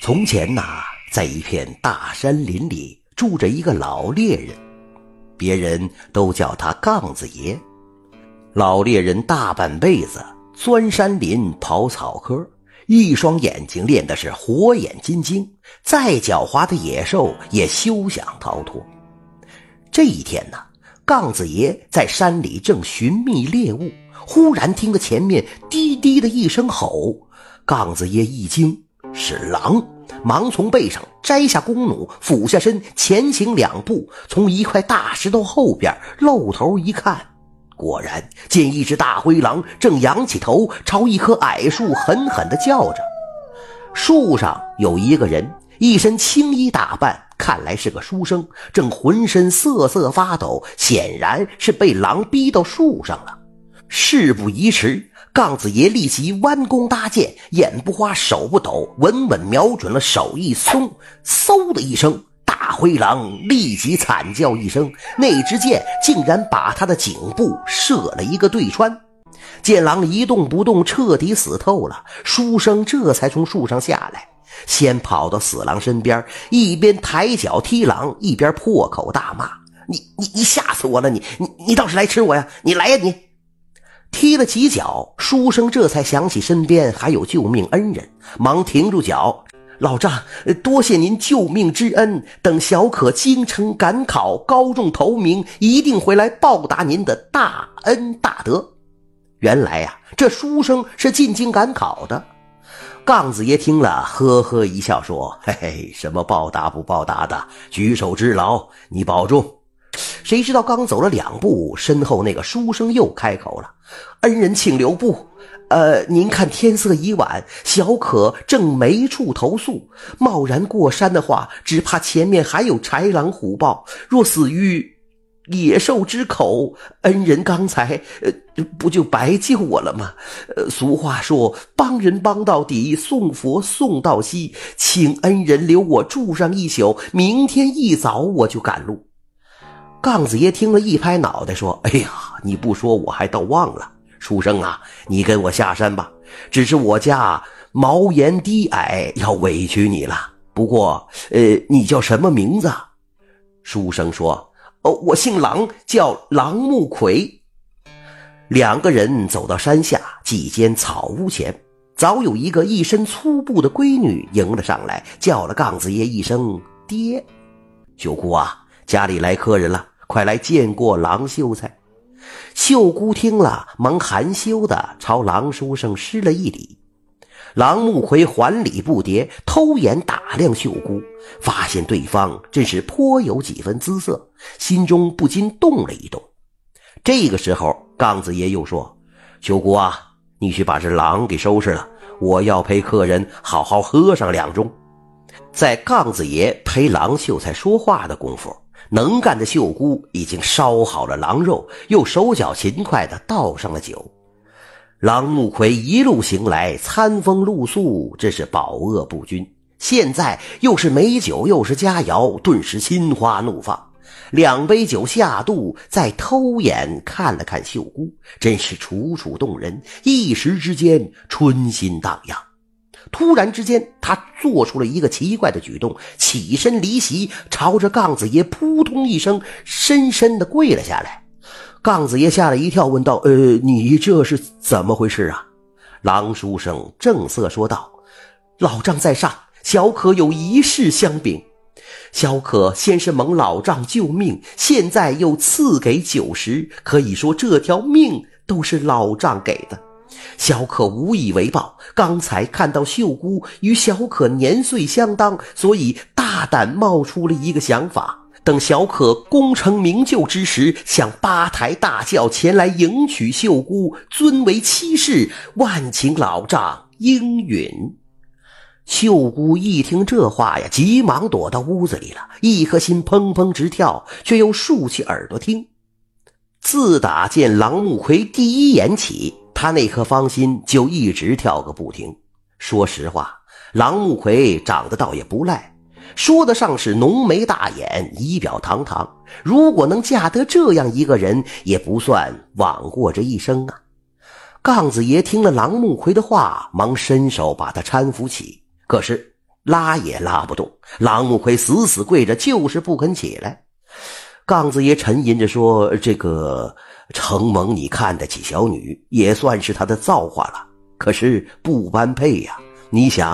从前呐，在一片大山林里住着一个老猎人，别人都叫他杠子爷。老猎人大半辈子钻山林、刨草坑，一双眼睛练的是火眼金睛，再狡猾的野兽也休想逃脱。这一天呢，杠子爷在山里正寻觅猎物，忽然听得前面滴滴的一声吼，杠子爷一惊，是狼，忙从背上摘下弓弩，俯下身前行两步，从一块大石头后边露头一看。果然见一只大灰狼正仰起头，朝一棵矮树狠狠地叫着。树上有一个人，一身青衣打扮，看来是个书生，正浑身瑟瑟发抖，显然是被狼逼到树上了。事不宜迟，杠子爷立即弯弓搭箭，眼不花，手不抖，稳稳瞄准了，手一松，嗖的一声。大灰狼立即惨叫一声，那支箭竟然把他的颈部射了一个对穿。见狼一动不动，彻底死透了，书生这才从树上下来，先跑到死狼身边，一边抬脚踢狼，一边破口大骂：“你你你吓死我了！你你你倒是来吃我呀！你来呀你！”踢了几脚，书生这才想起身边还有救命恩人，忙停住脚。老丈，多谢您救命之恩。等小可京城赶考，高中头名，一定会来报答您的大恩大德。原来呀，这书生是进京赶考的。杠子爷听了，呵呵一笑，说：“嘿嘿，什么报答不报答的，举手之劳，你保重。”谁知道刚走了两步，身后那个书生又开口了：“恩人请留步。”呃，您看天色已晚，小可正没处投宿，贸然过山的话，只怕前面还有豺狼虎豹，若死于野兽之口，恩人刚才呃不就白救我了吗？呃，俗话说，帮人帮到底，送佛送到西，请恩人留我住上一宿，明天一早我就赶路。杠子爷听了一拍脑袋说：“哎呀，你不说我还倒忘了。”书生啊，你跟我下山吧。只是我家茅檐低矮，要委屈你了。不过，呃，你叫什么名字？书生说：“哦，我姓郎，叫郎木奎。”两个人走到山下几间草屋前，早有一个一身粗布的闺女迎了上来，叫了杠子爷一声“爹”。秀姑啊，家里来客人了，快来见过郎秀才。秀姑听了，忙含羞的朝郎书生施了一礼。郎木奎还礼不迭，偷眼打量秀姑，发现对方真是颇有几分姿色，心中不禁动了一动。这个时候，杠子爷又说：“秀姑啊，你去把这狼给收拾了，我要陪客人好好喝上两盅。”在杠子爷陪郎秀才说话的功夫。能干的秀姑已经烧好了狼肉，又手脚勤快地倒上了酒。郎木奎一路行来，餐风露宿，真是饱饿不均。现在又是美酒，又是佳肴，顿时心花怒放。两杯酒下肚，再偷眼看了看秀姑，真是楚楚动人，一时之间春心荡漾。突然之间，他做出了一个奇怪的举动，起身离席，朝着杠子爷扑通一声，深深的跪了下来。杠子爷吓了一跳，问道：“呃，你这是怎么回事啊？”狼书生正色说道：“老丈在上，小可有一事相禀。小可先是蒙老丈救命，现在又赐给酒食，可以说这条命都是老丈给的。”小可无以为报，刚才看到秀姑与小可年岁相当，所以大胆冒出了一个想法。等小可功成名就之时，想八抬大轿前来迎娶秀姑，尊为妻室，万请老丈应允。秀姑一听这话呀，急忙躲到屋子里了，一颗心砰砰直跳，却又竖起耳朵听。自打见郎木奎第一眼起。他那颗芳心就一直跳个不停。说实话，郎木奎长得倒也不赖，说得上是浓眉大眼，仪表堂堂。如果能嫁得这样一个人，也不算枉过这一生啊。杠子爷听了郎木奎的话，忙伸手把他搀扶起。可是拉也拉不动。郎木奎死死跪着，就是不肯起来。杠子爷沉吟着说：“这个承蒙你看得起小女，也算是她的造化了。可是不般配呀，你想。”